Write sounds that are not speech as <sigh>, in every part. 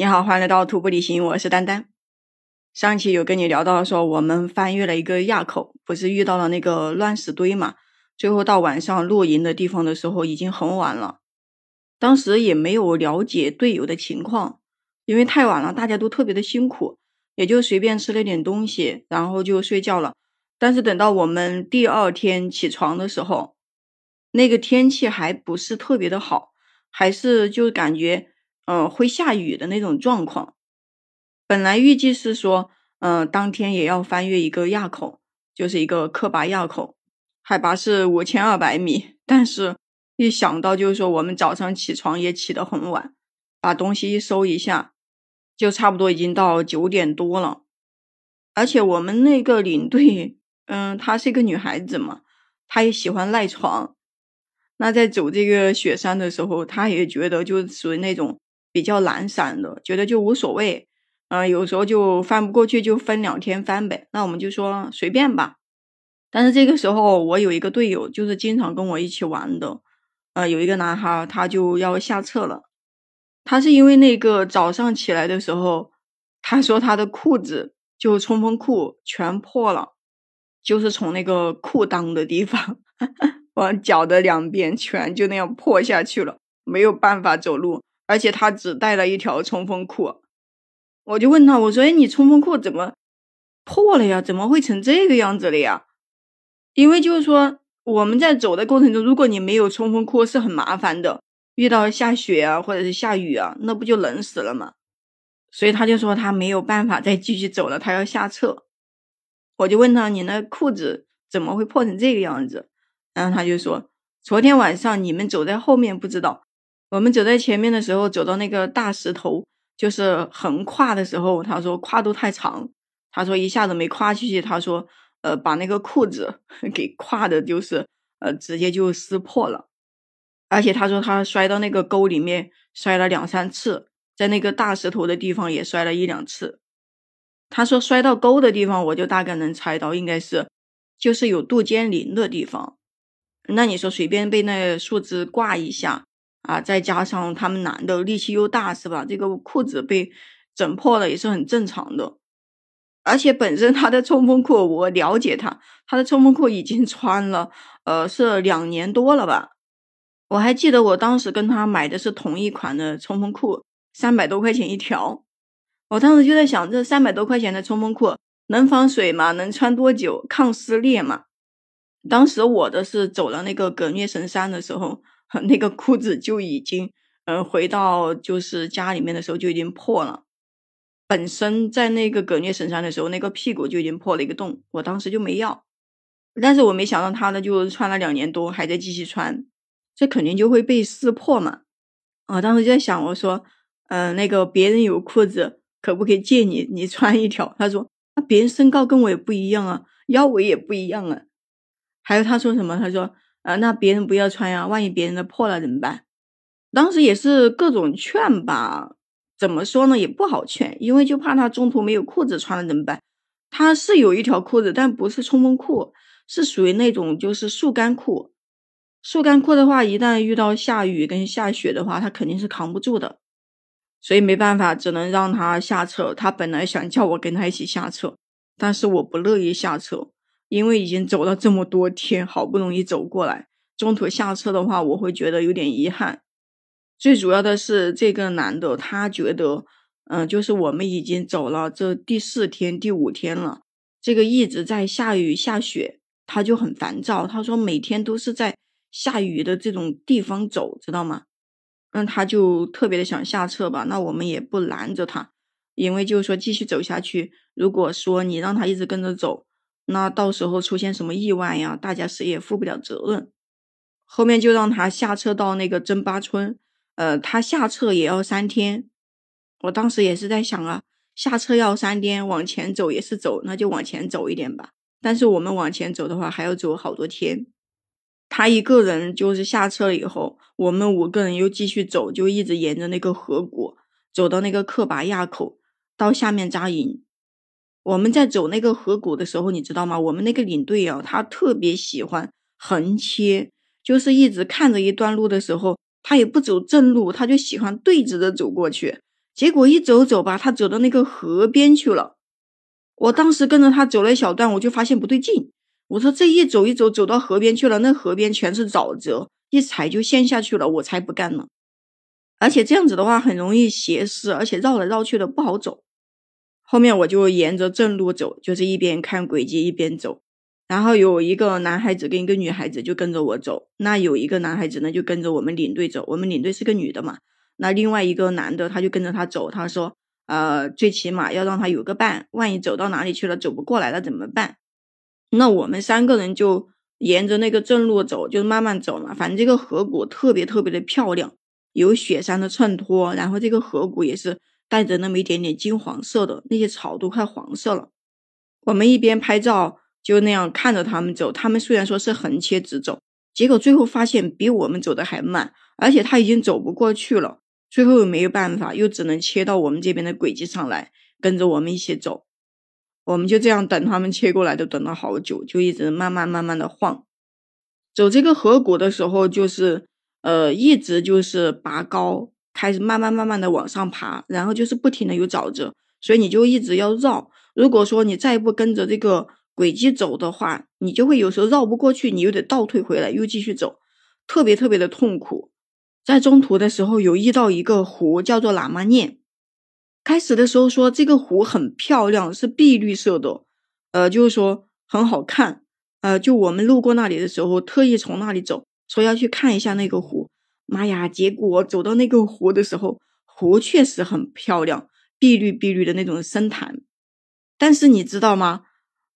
你好，欢迎来到徒步旅行，我是丹丹。上期有跟你聊到说，我们翻越了一个垭口，不是遇到了那个乱石堆嘛？最后到晚上露营的地方的时候，已经很晚了。当时也没有了解队友的情况，因为太晚了，大家都特别的辛苦，也就随便吃了点东西，然后就睡觉了。但是等到我们第二天起床的时候，那个天气还不是特别的好，还是就感觉。嗯，会下雨的那种状况。本来预计是说，嗯，当天也要翻越一个垭口，就是一个克拔垭口，海拔是五千二百米。但是，一想到就是说我们早上起床也起得很晚，把东西一收一下，就差不多已经到九点多了。而且我们那个领队，嗯，她是一个女孩子嘛，她也喜欢赖床。那在走这个雪山的时候，她也觉得就属于那种。比较懒散的，觉得就无所谓，嗯，有时候就翻不过去，就分两天翻呗。那我们就说随便吧。但是这个时候，我有一个队友，就是经常跟我一起玩的，呃，有一个男孩，他就要下撤了。他是因为那个早上起来的时候，他说他的裤子就冲锋裤全破了，就是从那个裤裆的地方 <laughs> 往脚的两边全就那样破下去了，没有办法走路。而且他只带了一条冲锋裤，我就问他，我说：“哎，你冲锋裤怎么破了呀？怎么会成这个样子了呀？”因为就是说我们在走的过程中，如果你没有冲锋裤是很麻烦的，遇到下雪啊或者是下雨啊，那不就冷死了吗？所以他就说他没有办法再继续走了，他要下撤。我就问他：“你那裤子怎么会破成这个样子？”然后他就说：“昨天晚上你们走在后面，不知道。”我们走在前面的时候，走到那个大石头，就是横跨的时候，他说跨度太长，他说一下子没跨出去，他说呃把那个裤子 <laughs> 给跨的，就是呃直接就撕破了，而且他说他摔到那个沟里面摔了两三次，在那个大石头的地方也摔了一两次，他说摔到沟的地方，我就大概能猜到应该是就是有杜鹃林的地方，那你说随便被那树枝挂一下。啊，再加上他们男的力气又大，是吧？这个裤子被整破了也是很正常的。而且本身他的冲锋裤，我了解他，他的冲锋裤已经 <laughs> 穿了，呃，是两年多了吧。我还记得我当时跟他买的是同一款的冲锋裤，三百多块钱一条。我当时就在想，这三百多块钱的冲锋裤能防水吗？能穿多久？抗撕裂吗？当时我的是走了那个葛聂神山的时候。那个裤子就已经，嗯，回到就是家里面的时候就已经破了。本身在那个葛聂神山的时候，那个屁股就已经破了一个洞，我当时就没要。但是我没想到他呢，就穿了两年多，还在继续穿，这肯定就会被撕破嘛。我当时就在想，我说，嗯，那个别人有裤子，可不可以借你，你穿一条？他说，那别人身高跟我也不一样啊，腰围也不一样啊。还有他说什么？他说。啊，那别人不要穿呀，万一别人的破了怎么办？当时也是各种劝吧，怎么说呢，也不好劝，因为就怕他中途没有裤子穿了怎么办？他是有一条裤子，但不是冲锋裤，是属于那种就是速干裤。速干裤的话，一旦遇到下雨跟下雪的话，他肯定是扛不住的，所以没办法，只能让他下车。他本来想叫我跟他一起下车，但是我不乐意下车。因为已经走了这么多天，好不容易走过来，中途下车的话，我会觉得有点遗憾。最主要的是这个男的，他觉得，嗯，就是我们已经走了这第四天、第五天了，这个一直在下雨下雪，他就很烦躁。他说每天都是在下雨的这种地方走，知道吗？那，他就特别的想下车吧。那我们也不拦着他，因为就是说继续走下去。如果说你让他一直跟着走，那到时候出现什么意外呀？大家谁也负不了责任。后面就让他下车到那个真巴村，呃，他下车也要三天。我当时也是在想啊，下车要三天，往前走也是走，那就往前走一点吧。但是我们往前走的话，还要走好多天。他一个人就是下车了以后，我们五个人又继续走，就一直沿着那个河谷走到那个克拔垭口，到下面扎营。我们在走那个河谷的时候，你知道吗？我们那个领队啊，他特别喜欢横切，就是一直看着一段路的时候，他也不走正路，他就喜欢对着的走过去。结果一走走吧，他走到那个河边去了。我当时跟着他走了一小段，我就发现不对劲。我说这一走一走，走到河边去了，那河边全是沼泽，一踩就陷下去了。我才不干呢！而且这样子的话很容易斜视，而且绕来绕去的不好走。后面我就沿着正路走，就是一边看轨迹一边走。然后有一个男孩子跟一个女孩子就跟着我走，那有一个男孩子呢就跟着我们领队走，我们领队是个女的嘛，那另外一个男的他就跟着他走，他说，呃，最起码要让他有个伴，万一走到哪里去了走不过来了怎么办？那我们三个人就沿着那个正路走，就慢慢走嘛，反正这个河谷特别特别的漂亮，有雪山的衬托，然后这个河谷也是带着那么一点点金黄色的，那些草都快黄色了，我们一边拍照。就那样看着他们走，他们虽然说是横切直走，结果最后发现比我们走的还慢，而且他已经走不过去了。最后又没有办法，又只能切到我们这边的轨迹上来，跟着我们一起走。我们就这样等他们切过来，都等了好久，就一直慢慢慢慢的晃。走这个河谷的时候，就是呃，一直就是拔高，开始慢慢慢慢的往上爬，然后就是不停的有沼泽，所以你就一直要绕。如果说你再不跟着这个。轨迹走的话，你就会有时候绕不过去，你又得倒退回来，又继续走，特别特别的痛苦。在中途的时候，有遇到一个湖，叫做喇嘛念。开始的时候说这个湖很漂亮，是碧绿色的，呃，就是说很好看。呃，就我们路过那里的时候，特意从那里走，说要去看一下那个湖。妈呀！结果走到那个湖的时候，湖确实很漂亮，碧绿碧绿的那种深潭。但是你知道吗？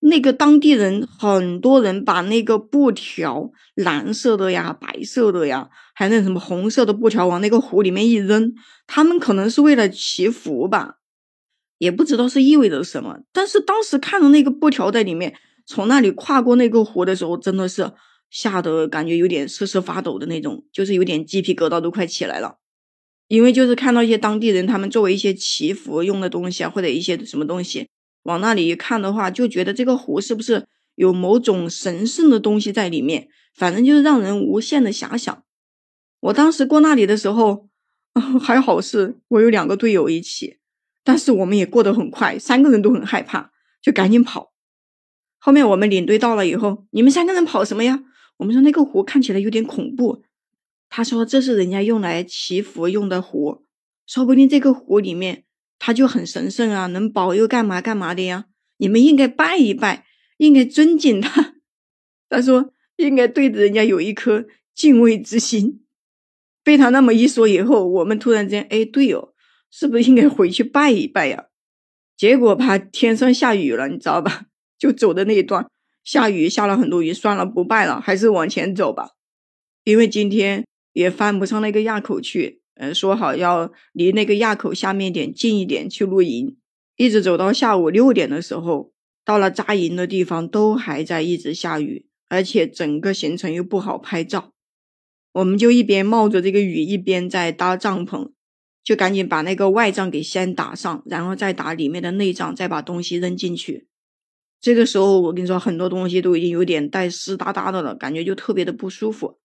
那个当地人很多人把那个布条，蓝色的呀、白色的呀，还有那什么红色的布条往那个湖里面一扔，他们可能是为了祈福吧，也不知道是意味着什么。但是当时看到那个布条在里面，从那里跨过那个湖的时候，真的是吓得感觉有点瑟瑟发抖的那种，就是有点鸡皮疙瘩都快起来了。因为就是看到一些当地人，他们作为一些祈福用的东西啊，或者一些什么东西。往那里一看的话，就觉得这个湖是不是有某种神圣的东西在里面？反正就是让人无限的遐想。我当时过那里的时候，<laughs> 还好是我有两个队友一起，但是我们也过得很快，三个人都很害怕，就赶紧跑。后面我们领队到了以后，你们三个人跑什么呀？我们说那个湖看起来有点恐怖。他说这是人家用来祈福用的湖，说不定这个湖里面。他就很神圣啊，能保佑干嘛干嘛的呀？你们应该拜一拜，应该尊敬他。他说应该对着人家有一颗敬畏之心。被他那么一说以后，我们突然间，哎，对哦，是不是应该回去拜一拜呀？结果吧天上下雨了，你知道吧？<laughs> 就走的那一段下雨，下了很多雨，算了，不拜了，还是往前走吧。因为今天也翻不上那个垭口去。嗯，说好要离那个垭口下面点近一点去露营，一直走到下午六点的时候，到了扎营的地方都还在一直下雨，而且整个行程又不好拍照，我们就一边冒着这个雨，一边在搭帐篷，就赶紧把那个外帐给先打上，然后再打里面的内帐，再把东西扔进去。这个时候我跟你说，很多东西都已经有点带湿哒哒的了，感觉就特别的不舒服。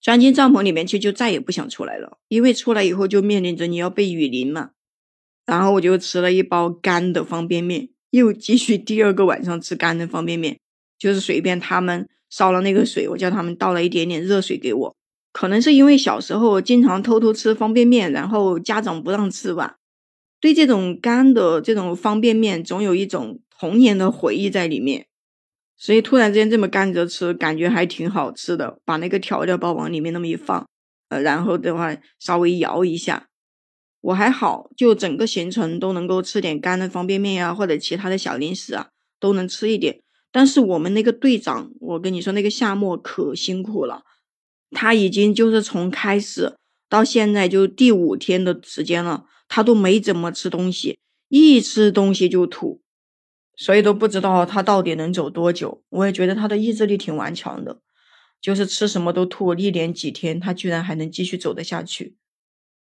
钻进帐篷里面去，就再也不想出来了，因为出来以后就面临着你要被雨淋嘛。然后我就吃了一包干的方便面，又继续第二个晚上吃干的方便面，就是随便他们烧了那个水，我叫他们倒了一点点热水给我。可能是因为小时候经常偷偷吃方便面，然后家长不让吃吧，对这种干的这种方便面总有一种童年的回忆在里面。所以突然之间这么干着吃，感觉还挺好吃的。把那个调料包往里面那么一放，呃，然后的话稍微摇一下，我还好，就整个行程都能够吃点干的方便面呀，或者其他的小零食啊，都能吃一点。但是我们那个队长，我跟你说，那个夏末可辛苦了，他已经就是从开始到现在就第五天的时间了，他都没怎么吃东西，一吃东西就吐。所以都不知道他到底能走多久。我也觉得他的意志力挺顽强的，就是吃什么都吐，一连几天他居然还能继续走得下去。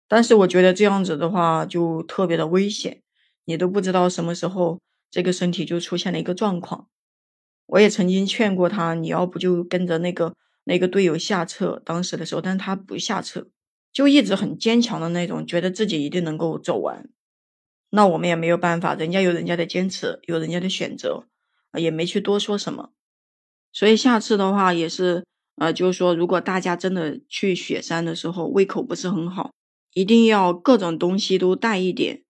但是我觉得这样子的话就特别的危险，你都不知道什么时候这个身体就出现了一个状况。我也曾经劝过他，你要不就跟着那个那个队友下撤。当时的时候，但他不下撤，就一直很坚强的那种，觉得自己一定能够走完。那我们也没有办法，人家有人家的坚持，有人家的选择，也没去多说什么。所以下次的话也是，呃，就是说，如果大家真的去雪山的时候胃口不是很好，一定要各种东西都带一点，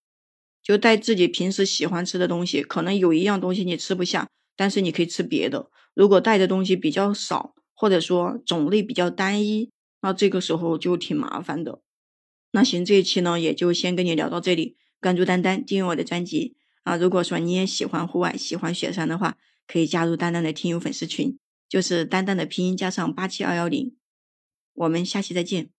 就带自己平时喜欢吃的东西。可能有一样东西你吃不下，但是你可以吃别的。如果带的东西比较少，或者说种类比较单一，那这个时候就挺麻烦的。那行，这一期呢也就先跟你聊到这里。关注丹丹，订阅我的专辑啊！如果说你也喜欢户外、喜欢雪山的话，可以加入丹丹的听友粉丝群，就是丹丹的拼音加上八七二幺零。我们下期再见。